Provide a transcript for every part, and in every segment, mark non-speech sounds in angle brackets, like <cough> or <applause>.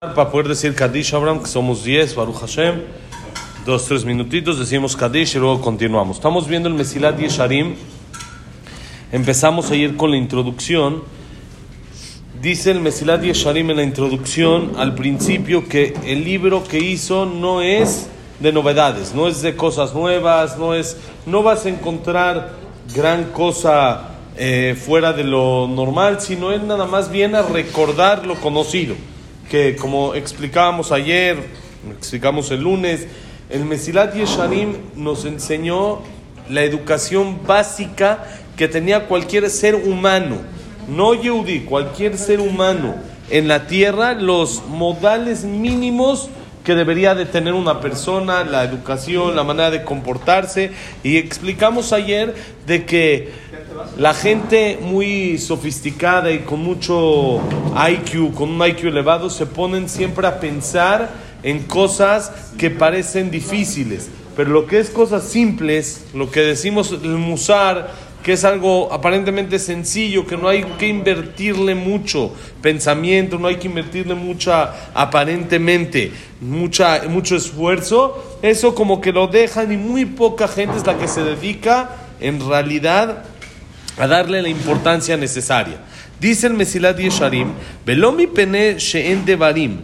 Para poder decir Kadish Abraham, que somos 10, Baruch Hashem, dos, tres minutitos, decimos Kadish y luego continuamos. Estamos viendo el Mesilat Yesharim. Empezamos ayer con la introducción. Dice el Mesilat Yesharim en la introducción, al principio, que el libro que hizo no es de novedades, no es de cosas nuevas, no es, no vas a encontrar gran cosa eh, fuera de lo normal, sino es nada más bien a recordar lo conocido que como explicábamos ayer, explicamos el lunes, el Mesilat Yesharim nos enseñó la educación básica que tenía cualquier ser humano, no Yehudi, cualquier ser humano en la tierra, los modales mínimos que debería de tener una persona, la educación, la manera de comportarse. Y explicamos ayer de que la gente muy sofisticada y con mucho IQ, con un IQ elevado, se ponen siempre a pensar en cosas que parecen difíciles. Pero lo que es cosas simples, lo que decimos el musar, que es algo aparentemente sencillo, que no hay que invertirle mucho pensamiento, no hay que invertirle mucha, aparentemente, mucha, mucho esfuerzo, eso como que lo dejan y muy poca gente es la que se dedica en realidad a darle la importancia necesaria. Dice el Mesilat Yesharim, Velomi pene she'en devarim,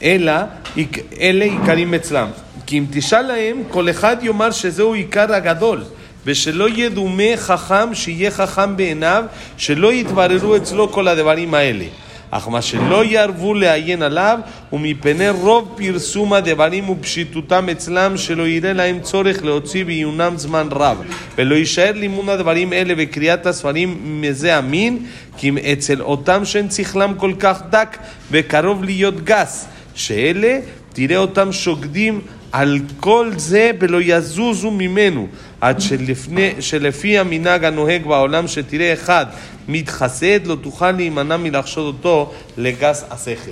ela ele ikarim etzlam. כי אם תשאל להם, כל אחד יאמר שזהו עיקר הגדול, ושלא ידומה חכם שיהיה חכם בעיניו, שלא יתבררו אצלו כל הדברים האלה. אך מה שלא יערבו לעיין עליו, ומפני רוב פרסום הדברים ופשיטותם אצלם, שלא יראה להם צורך להוציא בעיונם זמן רב, ולא יישאר לימוד הדברים אלה וקריאת הספרים מזה המין, כי אם אצל אותם שאין שכלם כל כך דק וקרוב להיות גס, שאלה תראה אותם שוקדים על כל זה ולא יזוזו ממנו, עד שלפני, שלפי המנהג הנוהג בעולם שתראה אחד מתחסד, לא תוכל להימנע מלחשוד אותו לגס השכל.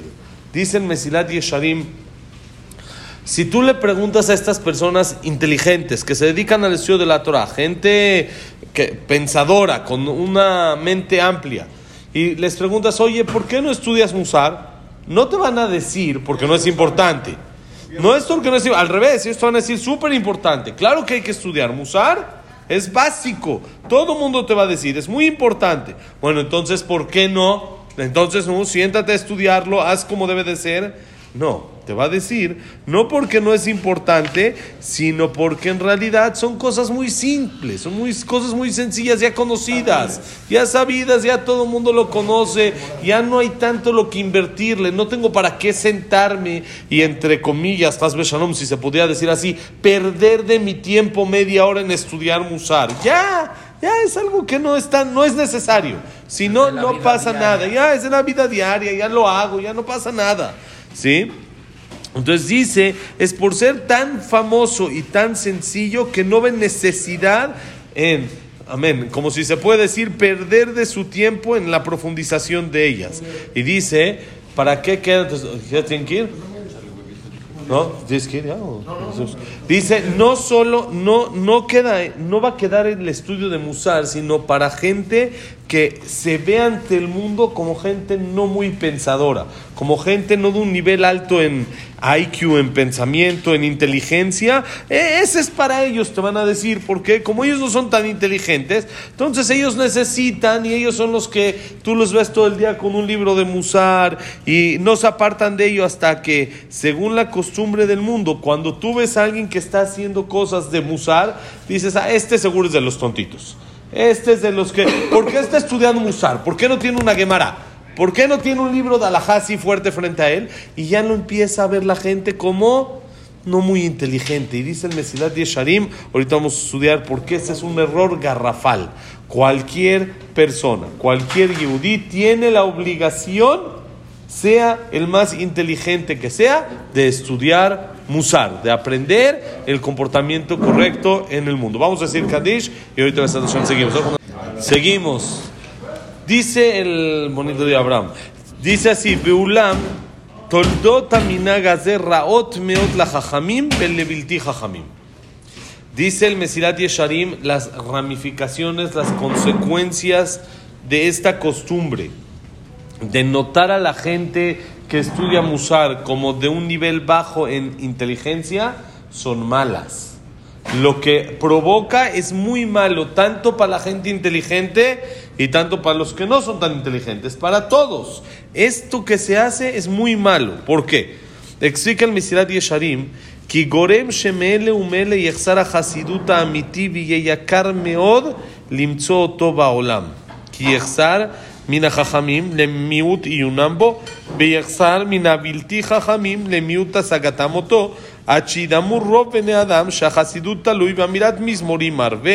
Dice el Mesilat Yesharim, si tú le preguntas a estas personas inteligentes que se dedican al estudio de la Torah, gente que, pensadora, con una mente amplia, y les preguntas, oye, ¿por qué no estudias Musar? No te van a decir porque no es importante. No es porque no es al revés, te van a decir súper importante. Claro que hay que estudiar. Musar es básico. Todo mundo te va a decir, es muy importante. Bueno, entonces, ¿por qué no? Entonces, no, siéntate a estudiarlo, haz como debe de ser. No, te va a decir, no porque no es importante, sino porque en realidad son cosas muy simples, son muy, cosas muy sencillas, ya conocidas, ya sabidas, ya todo el mundo lo conoce, ya no hay tanto lo que invertirle, no tengo para qué sentarme y entre comillas, Shalom, si se podría decir así, perder de mi tiempo media hora en estudiar Musar. Ya, ya es algo que no es, tan, no es necesario, si no, no pasa nada, ya es en la vida diaria, ya lo hago, ya no pasa nada. ¿Sí? Entonces dice, es por ser tan famoso y tan sencillo que no ven necesidad en, amén, como si se puede decir, perder de su tiempo en la profundización de ellas. Y dice, ¿para qué queda? ¿Ya tienen que ir? ¿No? ¿Tienes que? Dice, no solo, no, no, queda, no va a quedar el estudio de Musar, sino para gente que se ve ante el mundo como gente no muy pensadora, como gente no de un nivel alto en IQ, en pensamiento, en inteligencia. E, ese es para ellos, te van a decir, porque como ellos no son tan inteligentes, entonces ellos necesitan y ellos son los que tú los ves todo el día con un libro de Musar y no se apartan de ello hasta que, según la costumbre del mundo, cuando tú ves a alguien que está haciendo cosas de Musar, dices, ah, este seguro es de los tontitos. Este es de los que. ¿Por qué está estudiando Musar? ¿Por qué no tiene una Gemara? ¿Por qué no tiene un libro de Alajá así fuerte frente a él? Y ya no empieza a ver la gente como no muy inteligente. Y dice el Mesilat Yesharim, ahorita vamos a estudiar por qué este es un error garrafal. Cualquier persona, cualquier yudí tiene la obligación, sea el más inteligente que sea, de estudiar musar, de aprender el comportamiento correcto en el mundo. Vamos a decir Kadish y ahorita la seguimos. Seguimos. Dice el bonito de Abraham, dice así, Beulam, toldot raot meot la jajamim belevilti jajamim. Dice el Mesilat Yesharim las ramificaciones, las consecuencias de esta costumbre de notar a la gente que estudia Musar como de un nivel bajo en inteligencia son malas. Lo que provoca es muy malo, tanto para la gente inteligente y tanto para los que no son tan inteligentes, para todos. Esto que se hace es muy malo. ¿Por qué? Explica el Misirat Yesharim כי גורם שמאלה ומאלה יחסר החסידות האמיתי ויקר מאוד למצוא אותו בעולם. כי יחסר מן החכמים למיעוט עיונם בו, ויחסר מן הבלתי חכמים למיעוט השגתם אותו, עד שידמו רוב בני אדם שהחסידות תלוי באמירת מזמורים הרבה,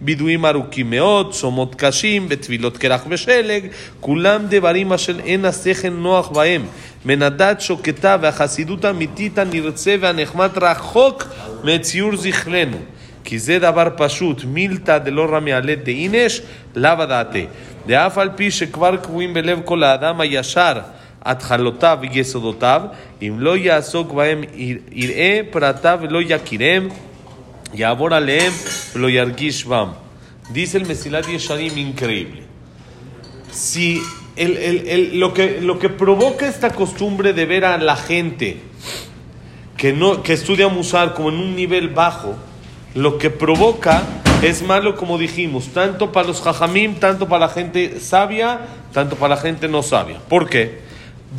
בידויים ארוכים מאוד, צומות קשים וטבילות קרח ושלג, כולם דברים אשר אין השכל נוח בהם. מן הדת שוקטה והחסידות האמיתית הנרצה והנחמד רחוק מציור זכרנו. כי זה דבר פשוט, מילתא דלא רמי עלי דאינש, לאו דעתי. de al pi shekvar kvuim belev kol adam yashar athalotá yesodotav im lo yasok baem ir'e pratav lo yakirem yabor aleem lo yargish bam. Dice el Mesilat Yesharim increíble. Si el, el, el, lo, que, lo que provoca esta costumbre de ver a la gente que, no, que estudia Musar como en un nivel bajo, lo que provoca es malo, como dijimos, tanto para los jajamim, tanto para la gente sabia, tanto para la gente no sabia. ¿Por qué?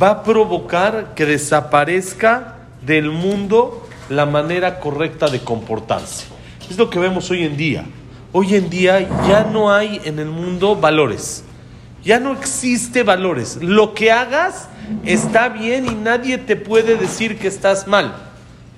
Va a provocar que desaparezca del mundo la manera correcta de comportarse. Es lo que vemos hoy en día. Hoy en día ya no hay en el mundo valores. Ya no existe valores. Lo que hagas está bien y nadie te puede decir que estás mal.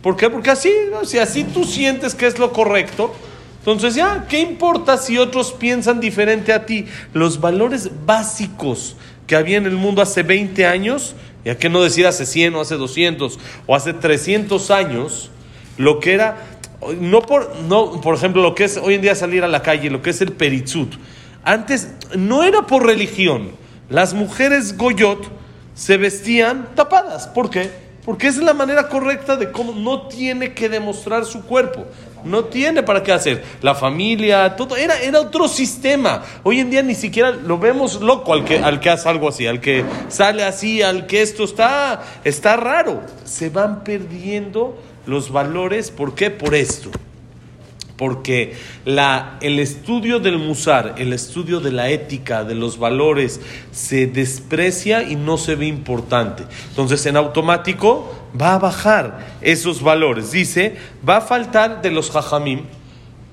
¿Por qué? Porque así, ¿no? si así tú sientes que es lo correcto, entonces ya, ¿qué importa si otros piensan diferente a ti? Los valores básicos que había en el mundo hace 20 años, ya que no decir hace 100 o hace 200 o hace 300 años, lo que era, no por, no, por ejemplo, lo que es hoy en día salir a la calle, lo que es el peritzut. Antes no era por religión. Las mujeres goyot se vestían tapadas. ¿Por qué? Porque es la manera correcta de cómo no tiene que demostrar su cuerpo. No tiene para qué hacer. La familia, todo. Era, era otro sistema. Hoy en día ni siquiera lo vemos loco al que, al que hace algo así, al que sale así, al que esto está, está raro. Se van perdiendo los valores. ¿Por qué? Por esto. Porque el estudio del musar, el estudio de la ética, de los valores, se desprecia y no se ve importante. Entonces, en automático va a bajar esos valores. Dice, va a faltar de los jajamim.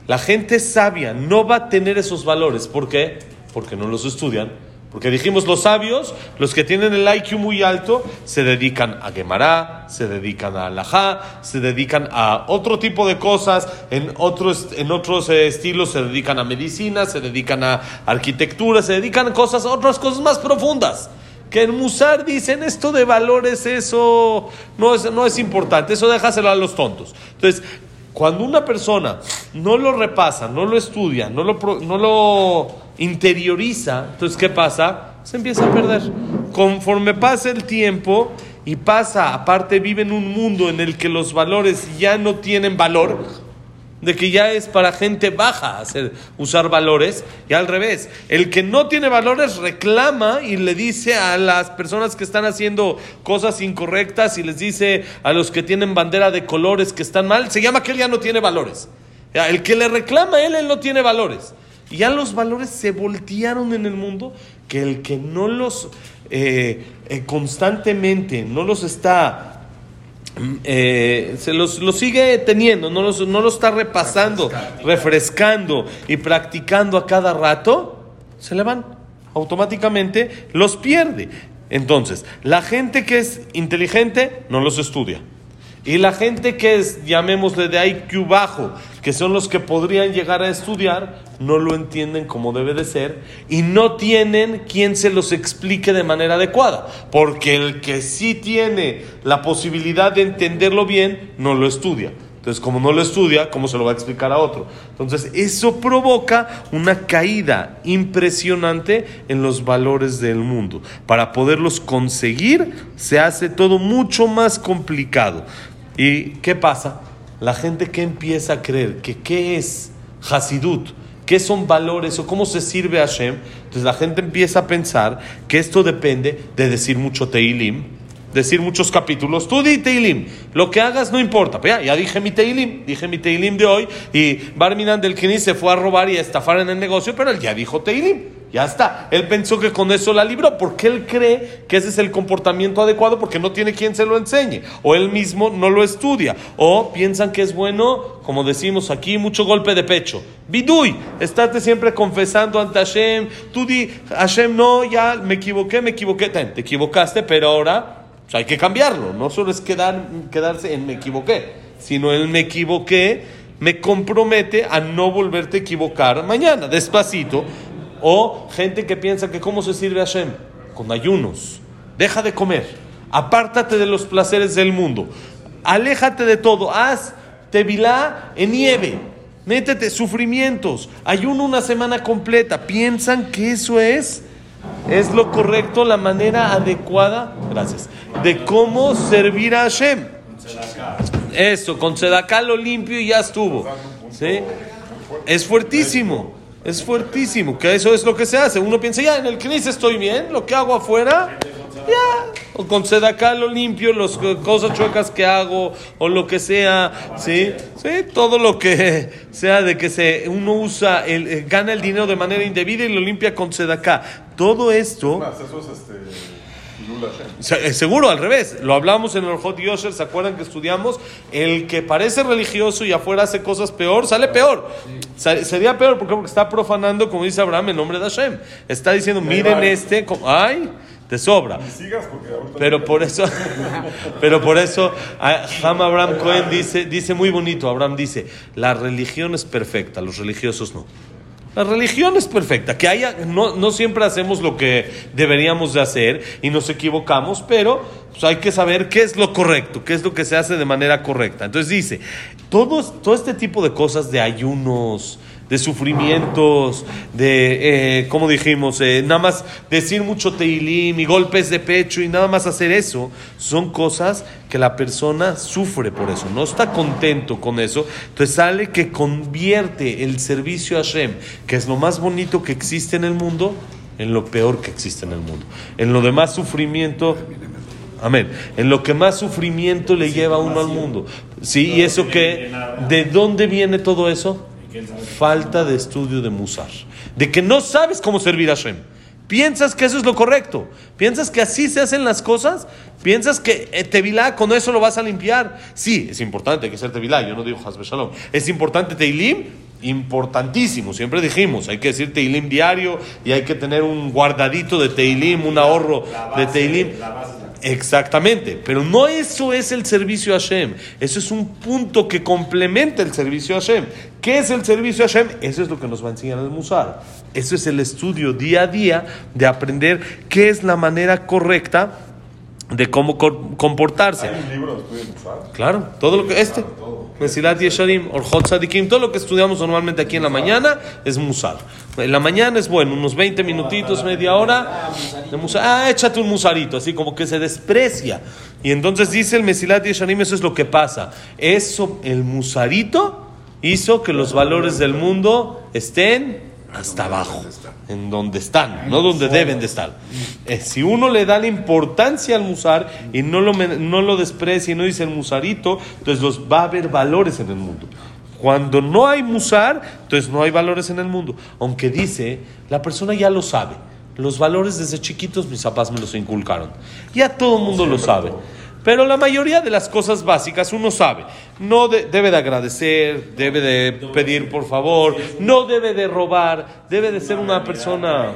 La gente sabia no va a tener esos valores. ¿Por qué? Porque no los estudian. Porque dijimos, los sabios, los que tienen el IQ muy alto, se dedican a Gemara, se dedican a Alajá, se dedican a otro tipo de cosas, en otros, en otros eh, estilos se dedican a medicina, se dedican a arquitectura, se dedican a cosas, otras cosas más profundas. Que en Musar dicen esto de valores, eso no es, no es importante, eso déjaselo a los tontos. Entonces, cuando una persona no lo repasa, no lo estudia, no lo, no lo interioriza, entonces ¿qué pasa? Se empieza a perder. Conforme pasa el tiempo y pasa, aparte vive en un mundo en el que los valores ya no tienen valor, de que ya es para gente baja hacer, usar valores, y al revés, el que no tiene valores reclama y le dice a las personas que están haciendo cosas incorrectas y les dice a los que tienen bandera de colores que están mal, se llama que él ya no tiene valores. El que le reclama a él, él no tiene valores. Y ya los valores se voltearon en el mundo, que el que no los eh, eh, constantemente, no los está eh, se los, los sigue teniendo, no los, no los está repasando, refrescando y practicando a cada rato, se le van. Automáticamente los pierde. Entonces, la gente que es inteligente no los estudia. Y la gente que es, llamémosle de IQ bajo, que son los que podrían llegar a estudiar, no lo entienden como debe de ser y no tienen quien se los explique de manera adecuada. Porque el que sí tiene la posibilidad de entenderlo bien, no lo estudia. Entonces, como no lo estudia, ¿cómo se lo va a explicar a otro? Entonces, eso provoca una caída impresionante en los valores del mundo. Para poderlos conseguir, se hace todo mucho más complicado. ¿Y qué pasa? La gente que empieza a creer que qué es Hasidut, qué son valores o cómo se sirve a Hashem, entonces la gente empieza a pensar que esto depende de decir mucho Teilim, decir muchos capítulos. Tú di Teilim. Lo que hagas no importa. Pero ya, ya dije mi Teilim. Dije mi Teilim de hoy. Y Barminan del Kini se fue a robar y a estafar en el negocio, pero él ya dijo Teilim. Ya está. Él pensó que con eso la libró porque él cree que ese es el comportamiento adecuado porque no tiene quien se lo enseñe. O él mismo no lo estudia. O piensan que es bueno, como decimos aquí, mucho golpe de pecho. Bidui, estate siempre confesando ante Hashem. Tú di, Hashem, no, ya me equivoqué, me equivoqué. Te equivocaste, pero ahora pues, hay que cambiarlo. No solo es quedar, quedarse en me equivoqué, sino el me equivoqué me compromete a no volverte a equivocar mañana, despacito o gente que piensa que cómo se sirve a Hashem, con ayunos. Deja de comer, apártate de los placeres del mundo, aléjate de todo, haz tevilá en nieve, métete sufrimientos, ayuno una semana completa. Piensan que eso es es lo correcto, la manera adecuada, gracias, de cómo servir a Hashem. Eso, con sedaká lo limpio y ya estuvo. ¿Sí? Es fuertísimo. Es fuertísimo, que eso es lo que se hace. Uno piensa, ya, en el CNIS estoy bien, lo que hago afuera, ya. O con acá lo limpio, las cosas chuecas que hago, o lo que sea, ¿sí? ¿sí? Todo lo que <laughs> sea de que se, uno usa, el, eh, gana el dinero de manera indebida y lo limpia con acá. Todo esto... Este seguro, al revés. Lo hablamos en el Hot Yosher, ¿se acuerdan que estudiamos? El que parece religioso y afuera hace cosas peor, sale peor. Sería peor porque está profanando, como dice Abraham, el nombre de Hashem. Está diciendo, miren este, ay, te sobra. <laughs> Pero por eso, pero por eso, Ham Abraham Cohen dice, dice muy bonito, Abraham dice, la religión es perfecta, los religiosos no. La religión es perfecta, que haya, no, no siempre hacemos lo que deberíamos de hacer y nos equivocamos, pero pues, hay que saber qué es lo correcto, qué es lo que se hace de manera correcta. Entonces dice, todos, todo este tipo de cosas de ayunos, de sufrimientos, de, eh, como dijimos, eh, nada más decir mucho teilim y golpes de pecho y nada más hacer eso, son cosas que la persona sufre por eso, no está contento con eso, entonces sale que convierte el servicio a Hashem, que es lo más bonito que existe en el mundo, en lo peor que existe en el mundo. En lo demás sufrimiento, amén, en lo que más sufrimiento le lleva a uno al mundo. Sí, y eso que, ¿de dónde viene todo eso? Falta de estudio de Musar. De que no sabes cómo servir a Hashem. Piensas que eso es lo correcto. Piensas que así se hacen las cosas. Piensas que eh, Tevilá con eso lo vas a limpiar. Sí, es importante, hay que ser Tevilá. Yo no digo Hasbe Shalom. Es importante Teilim, importantísimo. Siempre dijimos, hay que decir Teilim diario y hay que tener un guardadito de Teilim, un ahorro de Teilim. Exactamente, pero no eso es el servicio a Hashem, eso es un punto que complementa el servicio a Hashem. ¿Qué es el servicio a Hashem? Eso es lo que nos va a enseñar el Musar. Eso es el estudio día a día de aprender qué es la manera correcta de cómo comportarse. ¿Hay un libro de estudio de Musar? Claro, todo lo que este. Mesilat Yesharim, Orhot Sadikim, todo lo que estudiamos normalmente aquí en la mañana es Musar. En la mañana es bueno, unos 20 minutitos, media hora de Musar. Ah, échate un Musarito, así como que se desprecia. Y entonces dice el Mesilat Yesharim, eso es lo que pasa. Eso, el Musarito hizo que los valores del mundo estén hasta abajo, en donde están, no donde deben de estar. Eh, si uno le da la importancia al musar y no lo, no lo desprecia y no dice el musarito, entonces los, va a haber valores en el mundo. Cuando no hay musar, entonces no hay valores en el mundo. Aunque dice, la persona ya lo sabe. Los valores desde chiquitos mis papás me los inculcaron. Ya todo el mundo lo sabe. Pero la mayoría de las cosas básicas uno sabe. No debe de agradecer, debe de pedir por favor, no debe de robar, debe de ser una persona...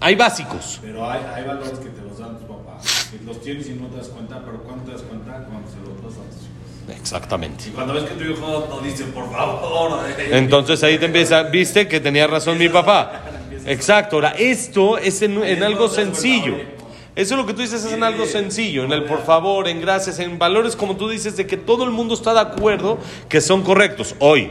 Hay, de básicos. Pero hay, hay valores que te los dan tus papás. Que los tienes y no te das cuenta, pero ¿cuándo te das cuenta? Cuando se los das a tus hijos. Exactamente. Y cuando ves que tu hijo no dice por favor. Entonces ahí te empieza, viste que tenía razón mi papá. Exacto, ahora esto es en, algo sencillo. Eso es lo que tú dices es en algo sencillo, en el por favor, en gracias, en valores como tú dices de que todo el mundo está de acuerdo que son correctos. Hoy,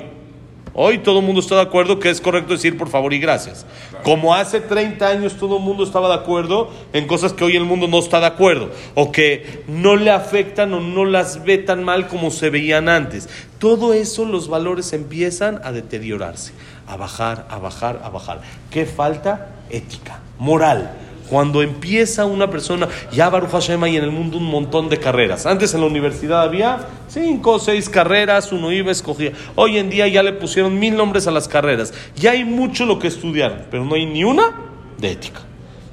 hoy todo el mundo está de acuerdo que es correcto decir por favor y gracias. Como hace 30 años todo el mundo estaba de acuerdo en cosas que hoy el mundo no está de acuerdo o que no le afectan o no las ve tan mal como se veían antes. Todo eso los valores empiezan a deteriorarse a bajar, a bajar, a bajar. ¿Qué falta? Ética, moral. Cuando empieza una persona, ya Baruch Hashem hay en el mundo un montón de carreras. Antes en la universidad había cinco o seis carreras, uno iba, escogía. Hoy en día ya le pusieron mil nombres a las carreras. Ya hay mucho lo que estudiar, pero no hay ni una de ética.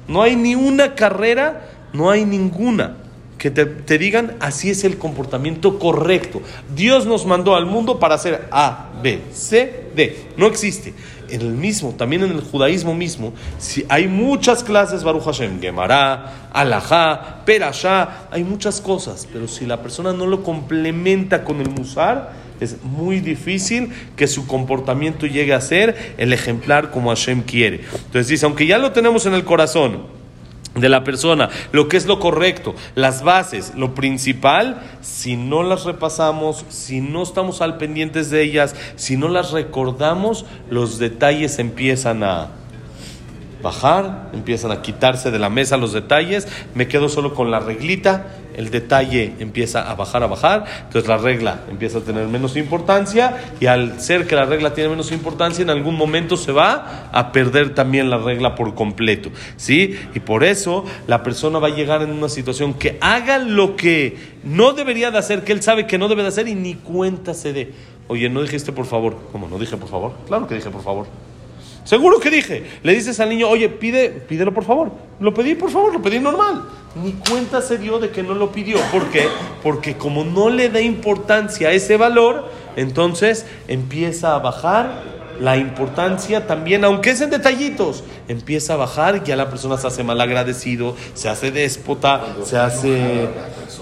No hay ni una carrera, no hay ninguna que te, digan así es el comportamiento correcto. Dios nos mandó al mundo para hacer A, B, C, D. No existe. En el mismo, también en el judaísmo mismo, si hay muchas clases, Baruch Hashem, Gemara, Alajá, Perashá, hay muchas cosas, pero si la persona no lo complementa con el musar, es muy difícil que su comportamiento llegue a ser el ejemplar como Hashem quiere. Entonces dice, aunque ya lo tenemos en el corazón, de la persona, lo que es lo correcto, las bases, lo principal, si no las repasamos, si no estamos al pendientes de ellas, si no las recordamos, los detalles empiezan a bajar, empiezan a quitarse de la mesa los detalles, me quedo solo con la reglita, el detalle empieza a bajar, a bajar, entonces la regla empieza a tener menos importancia y al ser que la regla tiene menos importancia, en algún momento se va a perder también la regla por completo, ¿sí? Y por eso la persona va a llegar en una situación que haga lo que no debería de hacer, que él sabe que no debe de hacer y ni cuenta se dé. Oye, ¿no dijiste por favor? ¿Cómo? ¿No dije por favor? Claro que dije por favor. Seguro que dije. Le dices al niño, oye, pide, pídelo por favor. Lo pedí por favor, lo pedí normal. Ni cuenta se dio de que no lo pidió. ¿Por qué? Porque como no le da importancia a ese valor, entonces empieza a bajar la importancia también, aunque es en detallitos, empieza a bajar, ya la persona se hace mal agradecido, se hace déspota, se hace...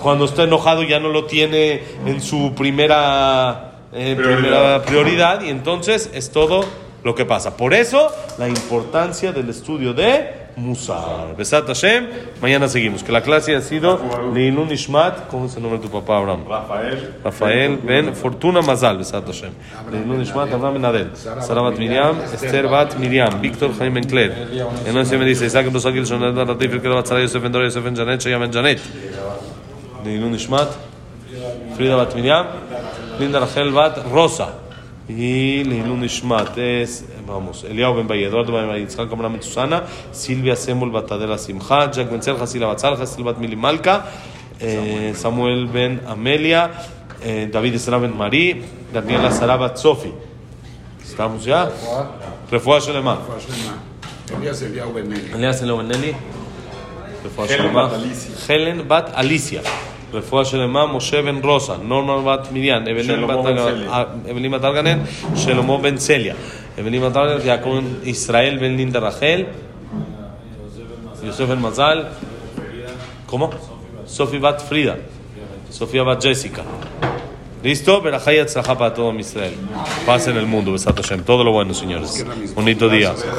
Cuando está enojado ya no lo tiene en su primera, eh, primera prioridad y entonces es todo lo que pasa. Por eso, la importancia del estudio de Musar. Besat Hashem. Mañana seguimos. Que la clase ha sido Leilun Ishmat. ¿Cómo es el nombre de tu papá, Abraham? Rafael. Rafael Ben Fortuna Mazal. Besat Hashem. Leilun Ishmat, Abraham Ben Adel. Sara Bat Miriam. Esther Bat Miriam. Víctor Jaime Ben Claire. En se me dice Isaac Ben Sagil Shonet Latif. El que Bat Sara Yosef Ben Dora Yosef Ben Janet. Shaya Ben Janet. Leilun Ishmat. Frida Bat Miriam. Linda Rachel Bat Rosa. Y Ishmat es, vamos, Eliao Ben Baye, Eduardo Ben Baye, Yitzhak Ben Susana, Silvia Semul Batadela Simcha, Jack Ben Selja, Sila Batzalja, Silvat Mili Malka, eh, Samuel Ben Amelia, eh, David Esra Ben Marí, Daniela Sarabat Sofi. ¿Estamos ya? Refuah Shelema. Elías Eliau Benelli. Elias Eliao Ben Eli. Helen Shelema. Bat. Helen Bat Alicia. רפואה שלמה, משה בן רוסה, נורמן בת מדיין, אבלין שלמה בת בן צליה. אה, אבלין בת ארגנן, שלמה בן צליה, אבלין בת ארגנן, יעקב בן ישראל בן לינדה רחל, יוסף בן מזל, ¿cómo? Sofía Bat Frida, Sofía Bat Jessica. ¿Listo? Verajá y Atzlajá para todo Israel. Paz en el mundo, Besat Hashem. Todo lo bueno, señores. Bonito día.